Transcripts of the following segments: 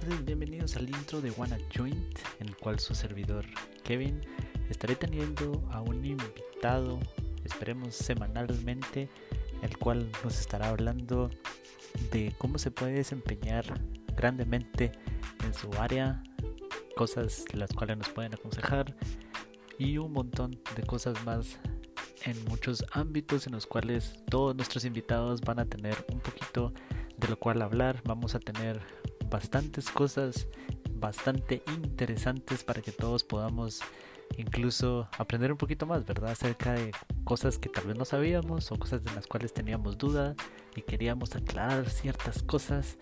tardes, bienvenidos al intro de Wanna Joint, en el cual su servidor Kevin estaré teniendo a un invitado, esperemos semanalmente, el cual nos estará hablando de cómo se puede desempeñar grandemente en su área, cosas las cuales nos pueden aconsejar y un montón de cosas más en muchos ámbitos en los cuales todos nuestros invitados van a tener un poquito de lo cual hablar. Vamos a tener bastantes cosas bastante interesantes para que todos podamos incluso aprender un poquito más, ¿verdad? Acerca de cosas que tal vez no sabíamos o cosas de las cuales teníamos duda y queríamos aclarar ciertas cosas,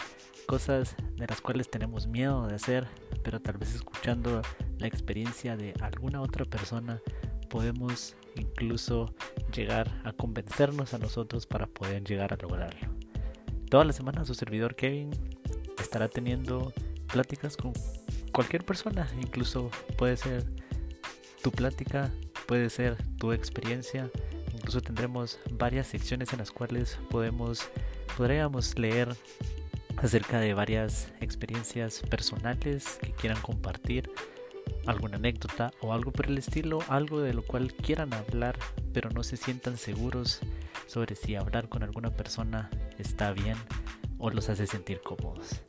cosas de las cuales tenemos miedo de hacer, pero tal vez escuchando la experiencia de alguna otra persona podemos incluso llegar a convencernos a nosotros para poder llegar a lograrlo. Toda la semana su servidor Kevin estará teniendo pláticas con cualquier persona, incluso puede ser tu plática, puede ser tu experiencia, incluso tendremos varias secciones en las cuales podemos podríamos leer acerca de varias experiencias personales que quieran compartir, alguna anécdota o algo por el estilo, algo de lo cual quieran hablar, pero no se sientan seguros sobre si hablar con alguna persona está bien o los hace sentir cómodos.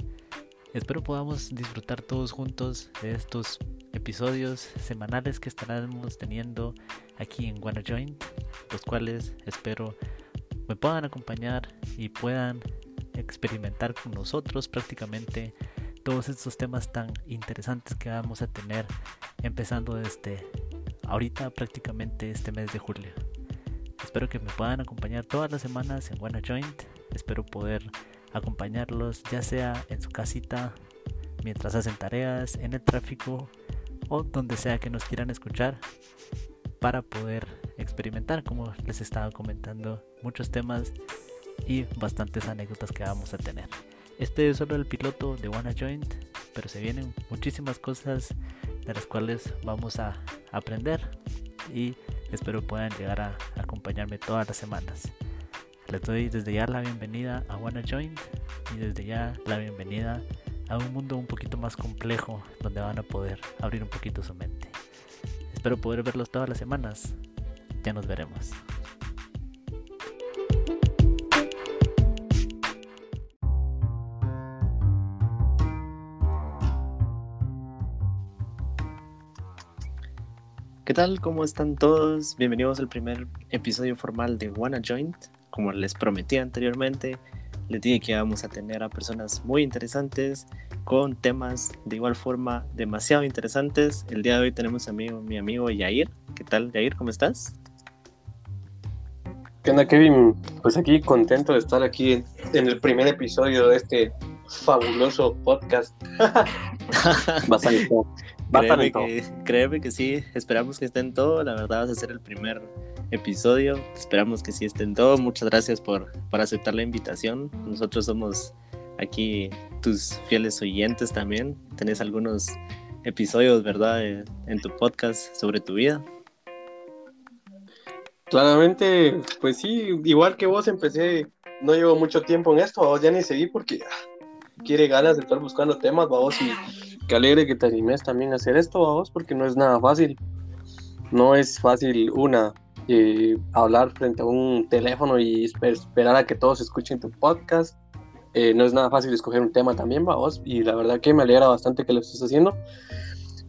Espero podamos disfrutar todos juntos de estos episodios semanales que estaremos teniendo aquí en Wanna Joint, los cuales espero me puedan acompañar y puedan experimentar con nosotros prácticamente todos estos temas tan interesantes que vamos a tener empezando desde ahorita prácticamente este mes de julio. Espero que me puedan acompañar todas las semanas en Wanna Joint. Espero poder acompañarlos ya sea en su casita, mientras hacen tareas, en el tráfico o donde sea que nos quieran escuchar para poder experimentar, como les estaba comentando, muchos temas y bastantes anécdotas que vamos a tener. Este es solo el piloto de Wanna Joint, pero se vienen muchísimas cosas de las cuales vamos a aprender y espero puedan llegar a acompañarme todas las semanas. Les doy desde ya la bienvenida a Wanna Join y desde ya la bienvenida a un mundo un poquito más complejo donde van a poder abrir un poquito su mente. Espero poder verlos todas las semanas. Ya nos veremos. ¿Qué tal? ¿Cómo están todos? Bienvenidos al primer episodio formal de Wanna Joint como les prometí anteriormente, les dije que íbamos a tener a personas muy interesantes con temas de igual forma demasiado interesantes. El día de hoy tenemos a mi, mi amigo Yair. ¿Qué tal, Yair? ¿Cómo estás? ¿Qué onda, Kevin? Pues aquí contento de estar aquí en el primer episodio de este fabuloso podcast. Bastante. Créeme, que, créeme que sí, esperamos que estén todo. La verdad, vas a ser el primer episodio. Esperamos que sí estén todos. Muchas gracias por, por aceptar la invitación. Nosotros somos aquí tus fieles oyentes también. Tenés algunos episodios, ¿verdad?, en tu podcast sobre tu vida. Claramente, pues sí, igual que vos empecé, no llevo mucho tiempo en esto, vos ya ni seguí porque ah, quiere ganas de estar buscando temas, vos, y que alegre que te animes también a hacer esto, vos, porque no es nada fácil. No es fácil, una, eh, hablar frente a un teléfono y esperar a que todos escuchen tu podcast. Eh, no es nada fácil escoger un tema también, vos, y la verdad que me alegra bastante que lo estés haciendo,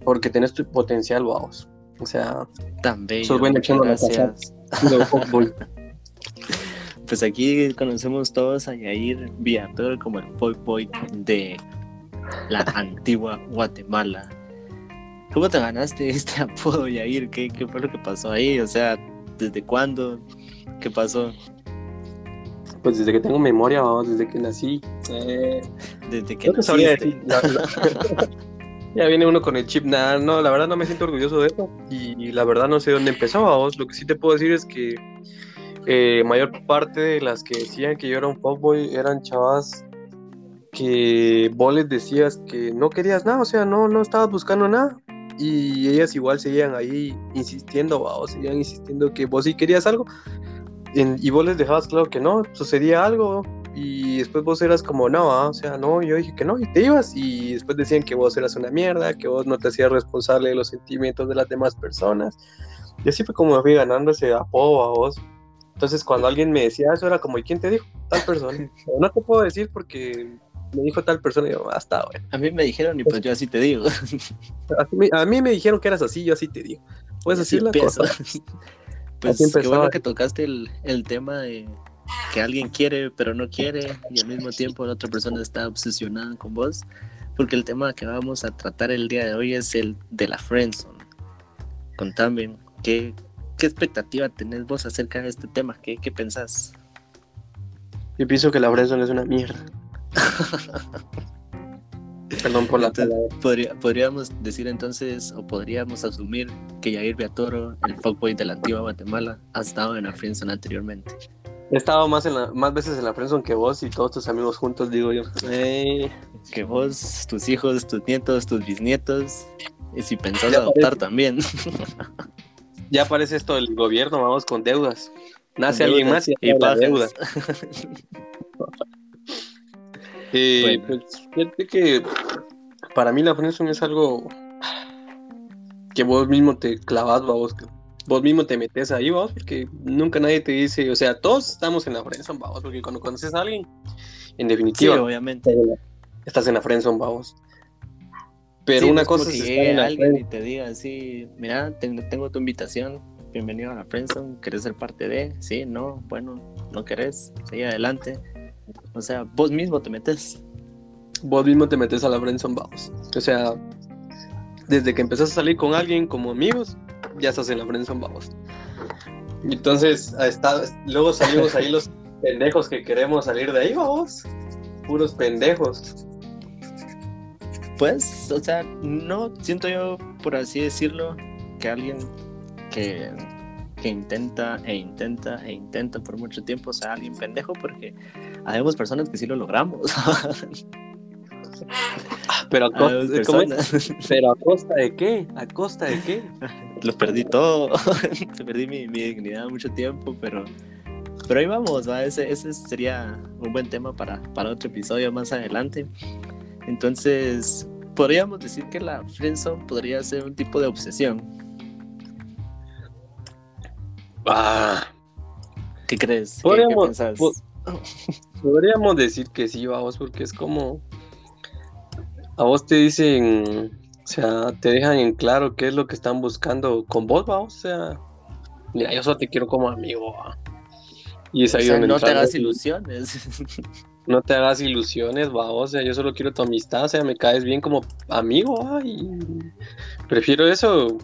porque tenés tu potencial, vos. O sea, también. Sos bueno gracias. pues aquí conocemos todos a Yair Viator como el boy boy de la antigua Guatemala. ¿Cómo te ganaste este apodo, Yair? ¿Qué, ¿Qué fue lo que pasó ahí? O sea, ¿Desde cuándo? ¿Qué pasó? Pues desde que tengo memoria, vamos, desde que nací. Eh, desde que naciste. ya viene uno con el chip, nada, no, la verdad no me siento orgulloso de eso y, la verdad no sé dónde empezó, vamos. Lo que sí te puedo decir es que eh, mayor parte de las que decían que yo era un fuckboy eran chavas que vos les decías que no querías nada, o sea, no, no estabas buscando nada y ellas igual seguían ahí insistiendo, o seguían insistiendo que vos sí querías algo y vos les dejabas claro que no, sucedía algo y después vos eras como, no, ah, o sea, no, yo dije que no, y te ibas, y después decían que vos eras una mierda, que vos no te hacías responsable de los sentimientos de las demás personas, y así fue como me fui ganando ese apodo a vos. Entonces, cuando alguien me decía eso, era como, ¿y quién te dijo? Tal persona. no te puedo decir porque me dijo tal persona y yo, hasta ah, A mí me dijeron y pues yo así te digo. A mí, me dijeron que eras así, yo así te digo. Puedes decir la cosa. Pues qué bueno que tocaste el, el tema de que alguien quiere pero no quiere y al mismo tiempo la otra persona está obsesionada con vos, porque el tema que vamos a tratar el día de hoy es el de la friendzone. Contame, ¿qué, qué expectativa tenés vos acerca de este tema? ¿Qué, qué pensás? Yo pienso que la friendzone es una mierda. Perdón por la podríamos decir entonces, o podríamos asumir que Jair Beatoro, el fuckboy de la antigua Guatemala, ha estado en la friendzone anteriormente. He estado más, en la, más veces en la friendzone que vos y todos tus amigos juntos, digo yo. que vos, tus hijos, tus nietos, tus bisnietos, y si pensás adoptar también. ya aparece esto del gobierno, vamos con deudas. Nace alguien más y, y deuda. Eh, pues fíjate que para mí la friendzone es algo que vos mismo te clavas, vos, vos mismo te metes ahí, vos, porque nunca nadie te dice, o sea, todos estamos en la friendzone, vamos, porque cuando conoces a alguien, en definitiva, obviamente. estás en la friendzone, vamos. Pero una cosa es que alguien y te diga así, mira, tengo tu invitación, bienvenido a la friendzone, ¿querés ser parte de? Sí, no, bueno, no querés, sigue adelante o sea, vos mismo te metes. Vos mismo te metes a la friendzone, vamos. O sea, desde que empezás a salir con alguien como amigos, ya estás en la friendzone, vamos. Entonces, está, luego salimos ahí los pendejos que queremos salir de ahí, vamos. Puros pendejos. Pues, o sea, no siento yo, por así decirlo, que alguien que que intenta e intenta e intenta por mucho tiempo sea alguien pendejo porque habemos personas que sí lo logramos. Pero a, costa, Pero a costa de qué? ¿A costa de qué? Lo perdí todo. perdí mi, mi, dignidad mucho tiempo, pero, pero ahí vamos. Ese, ese sería un buen tema para, para otro episodio más adelante. Entonces, podríamos decir que la friendzone podría ser un tipo de obsesión Ah. ¿Qué crees? Podríamos, podríamos decir que sí, vamos, porque es como. A vos te dicen. O sea, te dejan en claro qué es lo que están buscando con vos, vamos. O sea, mira, yo solo te quiero como amigo. Y es ahí no te hagas ilusiones. No te hagas ilusiones, va, o sea, yo solo quiero tu amistad, o sea, me caes bien como amigo, y prefiero eso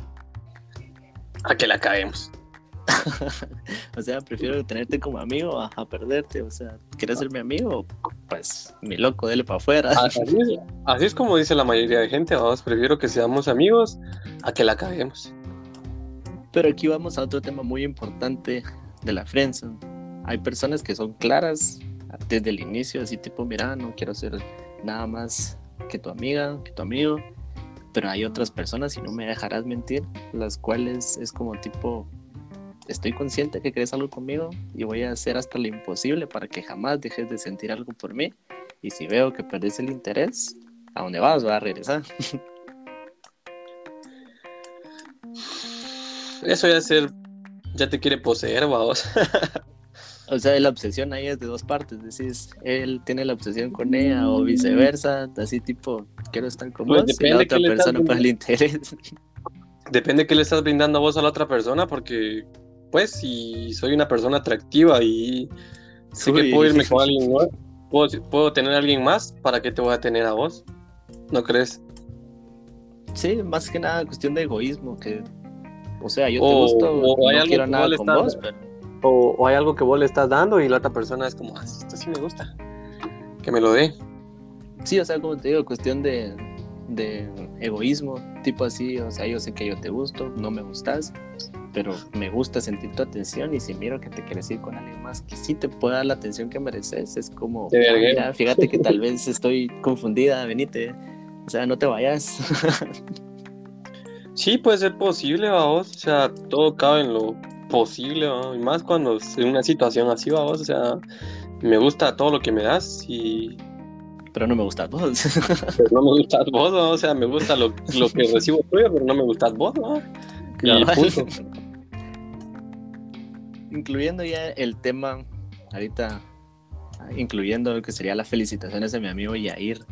a que la caemos. o sea, prefiero tenerte como amigo a, perderte. O sea, ¿quieres ser mi amigo? Pues mi loco, dele para afuera. Así es, como dice la mayoría de gente, vamos, prefiero que seamos amigos a que la caguemos. Pero aquí vamos a otro tema muy importante de la friendzone. Hay personas que son claras desde el inicio, así tipo, mira, no quiero ser nada más que tu amiga, que tu amigo. Pero hay otras personas, y no me dejarás mentir, las cuales es como tipo, estoy consciente que crees algo conmigo y voy a hacer hasta lo imposible para que jamás dejes de sentir algo por mí. Y si veo que perdés el interés, ¿a dónde vas? Voy a regresar. Eso ya ser, ya te quiere poseer, vamos. o sea, la obsesión ahí es de dos partes. Decís, él tiene la obsesión con ella o viceversa, así tipo, quiero estar con pues vos y la otra persona para el interés. Depende que le estás brindando a vos a la otra persona, porque pues si soy una persona atractiva y sé que puedo irme con alguien más, puedo, tener a alguien más, ¿para qué te voy a tener a vos? ¿No crees? Sí, más que nada cuestión de egoísmo, que, o sea, yo te gusto, o no quiero nada con vos, pero... O, hay algo que vos le estás dando y la otra persona es como, ah, esto sí me gusta, que me lo dé. Sí, o sea, como te digo, cuestión de, de egoísmo, tipo así, o sea, yo sé que yo te gusto, no me gustas, pero me gusta sentir tu atención y si miro que te quieres ir con alguien más que sí te pueda dar la atención que mereces, es como, fíjate que tal vez estoy confundida, venite, o sea, no te vayas. sí, puede ser posible, vamos, o sea, todo cabe en lo posible, y más cuando en una situación así, vamos, o sea, me gusta todo lo que me das y... Pero no me gustas vos. Pero no me gustas vos, ¿no? o sea, me gusta lo, lo que recibo tuyo, pero no me gustas vos, ¿no? Y punto. Incluyendo ya el tema, ahorita, incluyendo lo que sería las felicitaciones de mi amigo Yair,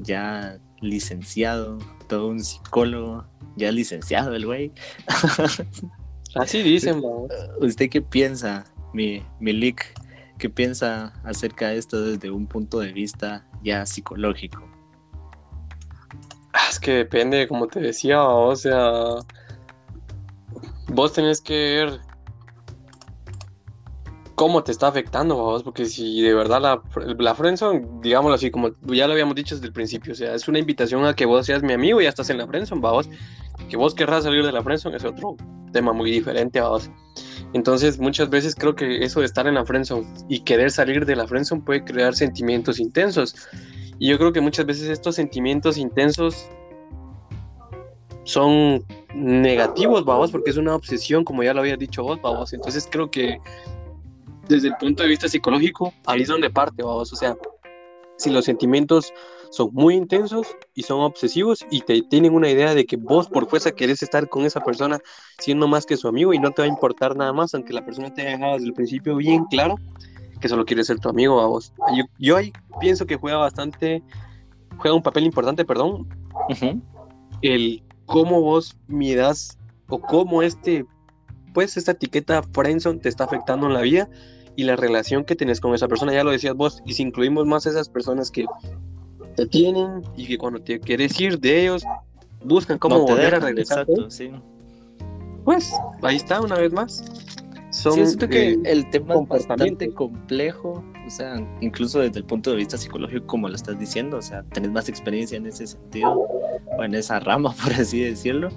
ya licenciado, todo un psicólogo, ya licenciado el güey. Así dicen, ¿Usted qué piensa, mi, mi leak? ¿Qué piensa acerca de esto desde un punto de vista ya psicológico? Ah, es que depende, como te decía, o sea, vos tenés que ver cómo te está afectando, vos, porque si de verdad la, la friendzone, digámoslo así, como ya lo habíamos dicho desde el principio, o sea, es una invitación a que vos seas mi amigo y ya estás en la friendzone, vos, que vos querrás salir de la friendzone es otro tema muy diferente, vos. Entonces, muchas veces creo que eso de estar en la friendzone y querer salir de la friendzone puede crear sentimientos intensos. Y yo creo que muchas veces estos sentimientos intensos son negativos, vamos, porque es una obsesión, como ya lo había dicho vos, vamos. Entonces, creo que desde el punto de vista psicológico, ahí es donde parte, vamos. O sea, si los sentimientos son muy intensos y son obsesivos y te tienen una idea de que vos por fuerza querés estar con esa persona siendo más que su amigo y no te va a importar nada más, aunque la persona te haya dejado desde el principio bien claro que solo quiere ser tu amigo a vos. Yo, yo ahí pienso que juega bastante, juega un papel importante, perdón, el cómo vos miras o cómo este, pues esta etiqueta friendzone te está afectando en la vida y la relación que tenés con esa persona, ya lo decías vos, y si incluimos más esas personas que te tienen y que cuando te quieres ir de ellos, buscan cómo volver a regresar. Exacto, sí. Pues ahí está una vez más. Son, sí, siento que eh, el tema es bastante complejo, o sea, incluso desde el punto de vista psicológico, como lo estás diciendo, o sea, tenés más experiencia en ese sentido, o en esa rama, por así decirlo.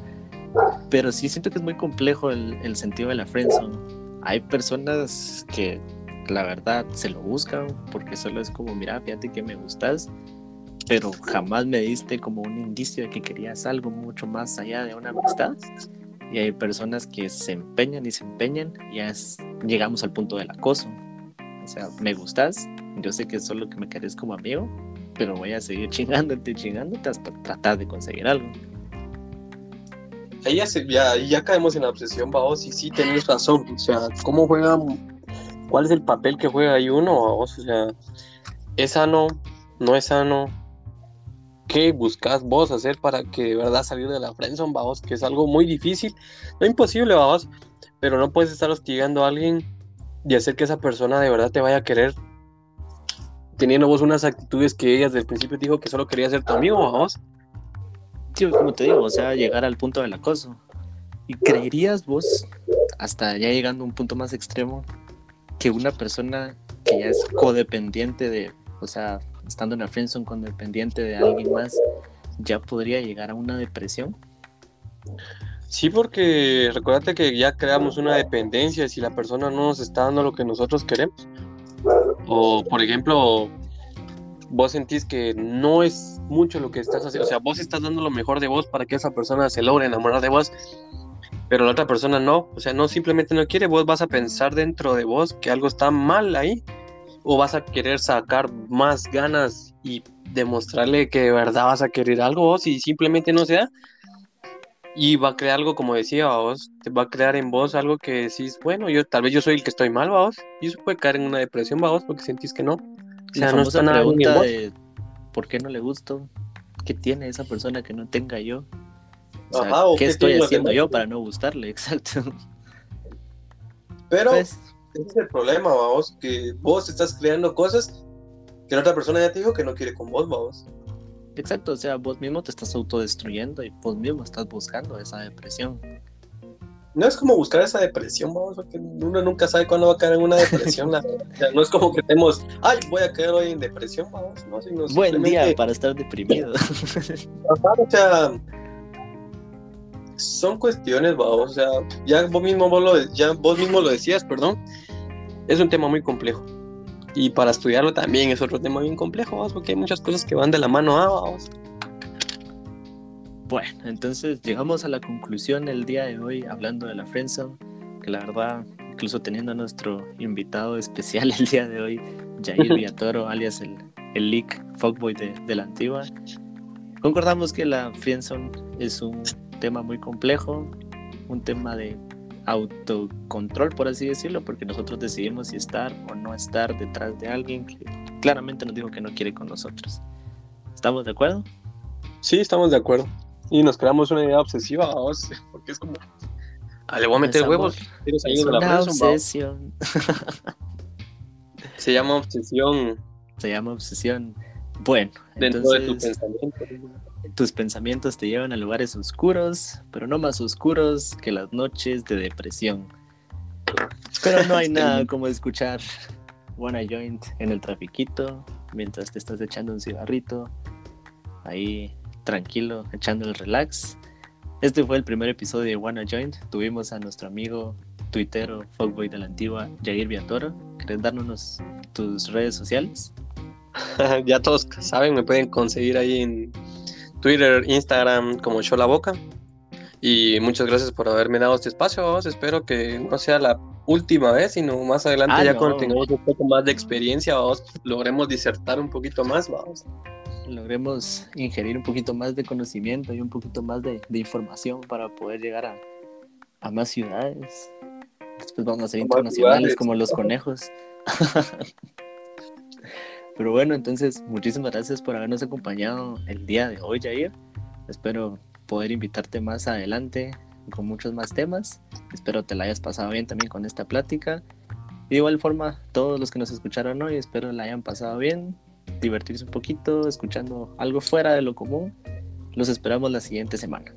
Pero sí siento que es muy complejo el, el sentido de la friendzone. Hay personas que la verdad se lo buscan porque solo es como, mira, fíjate que me gustas, pero jamás me diste como un indicio de que querías algo mucho más allá de una amistad. Y hay personas que se empeñan y se empeñan y ya llegamos al punto del acoso. O sea, me gustas, yo sé que solo que me querés como amigo, pero voy a seguir chingándote, chingándote hasta tratar de conseguir algo. Ahí ya, ya, ya caemos en la obsesión, vamos, y sí tenés razón. O sea, ¿cómo juega? ¿Cuál es el papel que juega ahí uno, vamos? O sea, ¿es sano? ¿No es sano? qué buscas vos hacer para que de verdad salir de la friendzone, vamos, que es algo muy difícil, no imposible, vamos, pero no puedes estar hostigando a alguien y hacer que esa persona de verdad te vaya a querer teniendo vos unas actitudes que ella desde el principio dijo que solo quería ser tu amigo, vamos. Como te digo, o sea, llegar al punto del acoso. ¿Y creerías vos, hasta ya llegando a un punto más extremo, que una persona que ya es codependiente de, o sea, estando en la friendzone con dependiente de alguien más, ya podría llegar a una depresión? Sí, porque recuérdate que ya creamos una dependencia si la persona no nos está dando lo que nosotros queremos. O, por ejemplo, vos sentís que no es mucho lo que estás haciendo, o sea, vos estás dando lo mejor de vos para que esa persona se logre enamorar de vos, pero la otra persona no, o sea, no simplemente no quiere, vos vas a pensar dentro de vos que algo está mal ahí o vas a querer sacar más ganas y demostrarle que de verdad vas a querer algo vos y simplemente no se da. Y va a crear algo como decía vos te va a crear en vos algo que decís bueno yo tal vez yo soy el que estoy mal vos y eso puede caer en una depresión vos porque sentís que no o sea, no está nada pregunta de ¿por qué no le gusto? ¿qué tiene esa persona que no tenga yo? O ¿qué, estoy haciendo yo para no gustarle? Exacto. Pero pues, ese es el problema, vamos, que vos estás creando cosas que la otra persona ya te dijo que no quiere con vos, vamos. Exacto, o sea, vos mismo te estás autodestruyendo y vos mismo estás buscando esa depresión. No es como buscar esa depresión, vamos, porque uno nunca sabe cuándo va a caer en una depresión. o sea, no es como que tenemos, ay, voy a caer hoy en depresión, vamos. No, Buen día para estar deprimido. o sea, son cuestiones, vamos, o sea, ya vos mismo vos lo, ya vos mismo lo decías, perdón, es un tema muy complejo. Y para estudiarlo también es otro tema bien complejo, vamos, porque hay muchas cosas que van de la mano a, vamos. Bueno, entonces llegamos a la conclusión el día de hoy hablando de la friendzone, que la verdad, incluso teniendo a nuestro invitado especial el día de hoy, Jair Villatoro, alias el, el leak fuckboy de, de la antigua. Concordamos que la friendzone es un tema muy complejo, un tema de autocontrol, por así decirlo, porque nosotros decidimos si estar o no estar detrás de alguien que claramente nos dijo que no quiere con nosotros. ¿Estamos de acuerdo? Sí, estamos de acuerdo. Y nos creamos una idea obsesiva, vamos, porque es como, ah, le voy a meter huevos. Es una obsesión. Se llama obsesión. Se llama obsesión. Bueno, dentro entonces, de tu pensamiento. Tus pensamientos te llevan a lugares oscuros, pero no más oscuros que las noches de depresión. Pero no hay nada como escuchar Wanna Joint en el trafiquito mientras te estás echando un cigarrito, ahí tranquilo, echando el relax. Este fue el primer episodio de Wanna Joint. Tuvimos a nuestro amigo tuitero, fuckboy de la antigua, Jair Viatoro. ¿Querés darnos tus redes sociales? ya todos saben, me pueden conseguir ahí en Twitter, Instagram como Yo la Boca. Y muchas gracias por haberme dado este espacio. Espero que no sea la última vez, sino más adelante, Ah, ya no. cuando tengamos un poco más de experiencia, vamos, logremos disertar un poquito más. Vamos. Logremos ingerir un poquito más de conocimiento y un poquito más de, de información para poder llegar a, a más ciudades. Después vamos a ser internacionales como los conejos. Pero bueno, entonces muchísimas gracias por habernos acompañado el día de hoy, Jair. Espero poder invitarte más adelante con muchos más temas. Espero te la hayas pasado bien también con esta plática. De igual forma, todos los que nos escucharon hoy, espero la hayan pasado bien, divertirse un poquito, escuchando algo fuera de lo común. Los esperamos la siguiente semana.